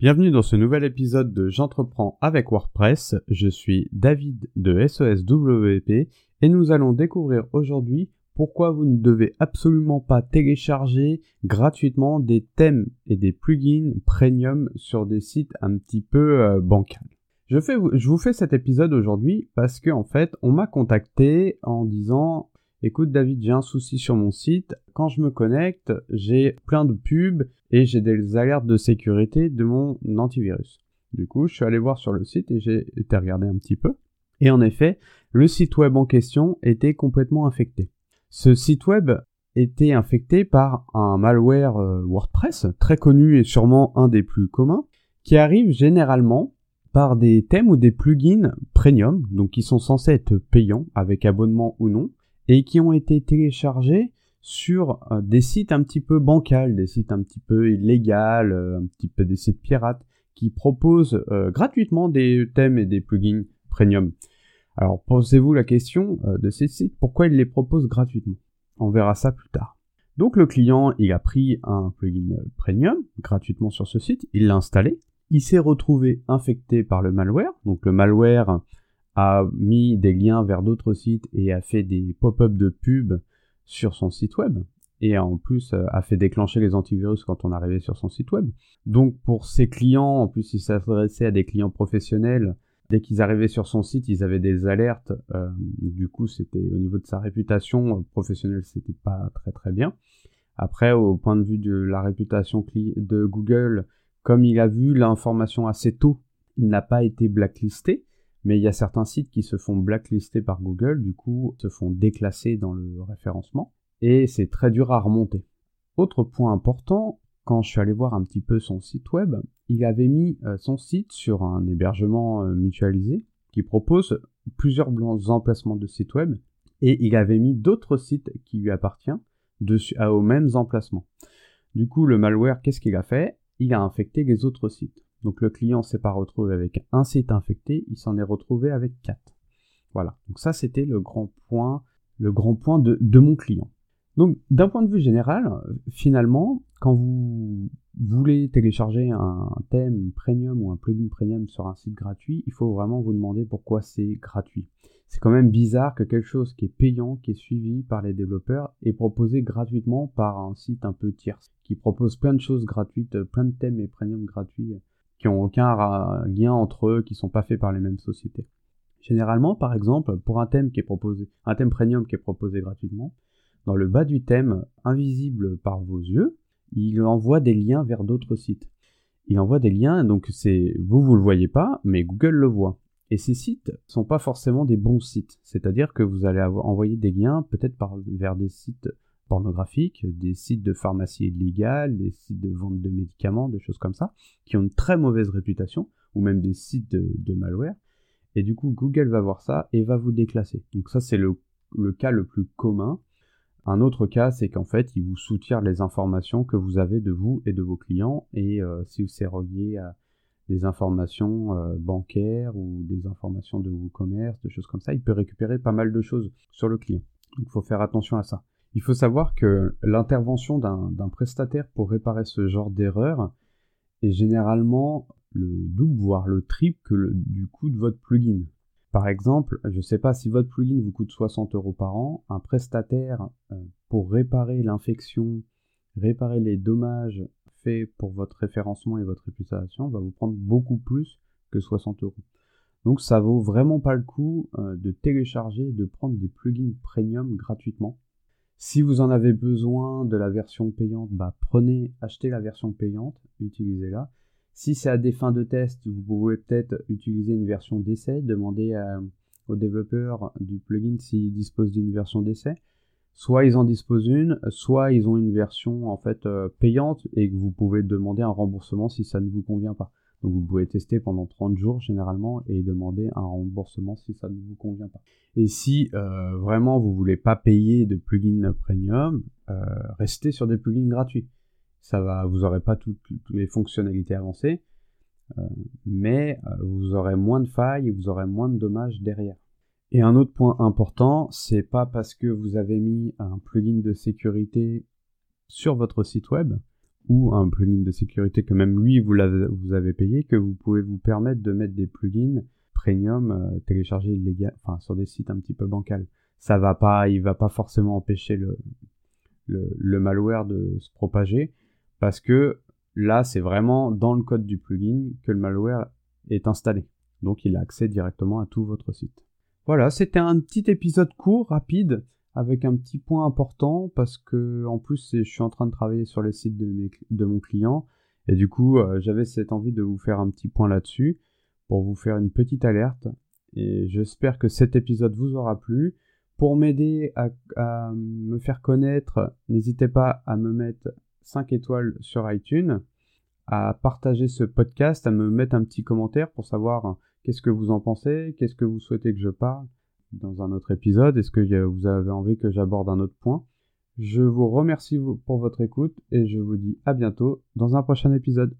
Bienvenue dans ce nouvel épisode de J'entreprends avec WordPress. Je suis David de SOSWP et nous allons découvrir aujourd'hui pourquoi vous ne devez absolument pas télécharger gratuitement des thèmes et des plugins premium sur des sites un petit peu euh, bancals. Je, vous fais cet épisode aujourd'hui parce que en fait on m'a contacté en disant Écoute David, j'ai un souci sur mon site. Quand je me connecte, j'ai plein de pubs et j'ai des alertes de sécurité de mon antivirus. Du coup, je suis allé voir sur le site et j'ai été regarder un petit peu. Et en effet, le site web en question était complètement infecté. Ce site web était infecté par un malware euh, WordPress, très connu et sûrement un des plus communs, qui arrive généralement par des thèmes ou des plugins premium, donc qui sont censés être payants avec abonnement ou non, et qui ont été téléchargés sur euh, des sites un petit peu bancals, des sites un petit peu illégaux, euh, un petit peu des sites pirates, qui proposent euh, gratuitement des thèmes et des plugins premium. Alors posez-vous la question de ces sites, pourquoi ils les proposent gratuitement? On verra ça plus tard. Donc le client, il a pris un plugin premium gratuitement sur ce site, il l'a installé, il s'est retrouvé infecté par le malware. Donc le malware a mis des liens vers d'autres sites et a fait des pop-up de pub sur son site web. Et en plus, euh, a fait déclencher les antivirus quand on arrivait sur son site web. Donc pour ses clients, en plus, il s'adressait à des clients professionnels. Dès qu'ils arrivaient sur son site, ils avaient des alertes. Euh, du coup, c'était au niveau de sa réputation euh, professionnelle, c'était pas très très bien. Après, au point de vue de la réputation de Google, comme il a vu l'information assez tôt, il n'a pas été blacklisté mais il y a certains sites qui se font blacklister par Google, du coup se font déclasser dans le référencement, et c'est très dur à remonter. Autre point important, quand je suis allé voir un petit peu son site web, il avait mis euh, son site sur un hébergement euh, mutualisé qui propose plusieurs emplacements de site web, et il avait mis d'autres sites qui lui appartiennent aux mêmes emplacements. Du coup, le malware, qu'est-ce qu'il a fait? Il a infecté les autres sites. Donc le client s'est pas retrouvé avec un site infecté, il s'en est retrouvé avec quatre. Voilà. Donc ça c'était le grand point, le grand point de, mon client. Donc d'un point de vue général, finalement, quand vous voulez télécharger un thème premium ou un plugin premium sur un site gratuit, il faut vraiment vous demander pourquoi c'est gratuit. C'est quand même bizarre que quelque chose qui est payant, qui est suivi par les développeurs, est proposé gratuitement par un site un peu tierce, qui propose plein de choses gratuites, plein de thèmes et premium gratuits qui ont aucun lien entre eux, qui sont pas faits par les mêmes sociétés. Généralement, par exemple, pour un thème qui est proposé, un thème premium qui est proposé gratuitement, dans le bas du thème, invisible par vos yeux, il envoie des liens vers d'autres sites. Il envoie des liens, donc c'est vous vous le voyez pas, mais Google le voit. Et ces sites sont pas forcément des bons sites, c'est-à-dire que vous allez envoyer des liens peut-être vers des sites pornographiques, des sites de pharmacie illégale, des sites de vente de médicaments, des choses comme ça, qui ont une très mauvaise réputation, ou même des sites de, malware. Et du coup, Google va voir ça et va vous déclasser. Donc ça, c'est le, cas le plus commun. Un autre cas, c'est qu'en fait, il vous soutient les informations que vous avez de vous et de vos clients. Et euh, si c'est relié à des informations euh, bancaires ou des informations de e-commerce, des choses comme ça, il peut récupérer pas mal de choses sur le client. Donc il faut faire attention à ça. Il faut savoir que l'intervention d'un prestataire pour réparer ce genre d'erreur est généralement le double, voire le triple du coût de votre plugin. Par exemple, je ne sais pas si votre plugin vous coûte 60 euros par an, un prestataire euh, pour réparer l'infection, réparer les dommages faits pour votre référencement et votre réputation va vous prendre beaucoup plus que 60 euros. Donc ça vaut vraiment pas le coup euh, de télécharger et de prendre des plugins premium gratuitement. Si vous en avez besoin de la version payante, bah prenez, achetez la version payante, utilisez-la. Si c'est à des fins de test, vous pouvez peut-être utiliser une version d'essai, demander aux développeurs du plugin s'ils disposent d'une version d'essai. Soit ils en disposent une, soit ils ont une version en fait euh, payante et que vous pouvez demander un remboursement si ça ne vous convient pas. Donc vous pouvez tester pendant 30 jours généralement et demander un remboursement si ça ne vous convient pas. Et si euh, vraiment vous voulez pas payer de plugins premium, euh, restez sur des plugins gratuits. Ça va, vous aurez pas toutes, les fonctionnalités avancées, euh, mais vous aurez moins de failles et vous aurez moins de dommages derrière. Et un autre point important, c'est pas parce que vous avez mis un plugin de sécurité sur votre site web ou un plugin de sécurité que même lui vous, avez payé, que vous pouvez vous permettre de mettre des plugins premium euh, téléchargés illégal, sur des sites un petit peu bancals. Ça va pas, il va pas forcément empêcher le malware de se propager parce que là c'est vraiment dans le code du plugin que le malware est installé. Donc il a accès directement à tout votre site. Voilà, c'était un petit épisode court, rapide, avec un petit point important parce que en plus je suis en train de travailler sur le site de, mon client. Et du coup euh, j'avais cette envie de vous faire un petit point là-dessus pour vous faire une petite alerte. Et j'espère que cet épisode vous aura plu. Pour m'aider à, à, me faire connaître, n'hésitez pas à me mettre 5 étoiles sur iTunes, à partager ce podcast, à me mettre un petit commentaire pour savoir qu'est-ce que vous en pensez, qu'est-ce que vous souhaitez que je parle dans un autre épisode Est-ce que vous avez envie que j'aborde un autre point? Je vous remercie pour votre écoute et je vous dis à bientôt dans un prochain épisode.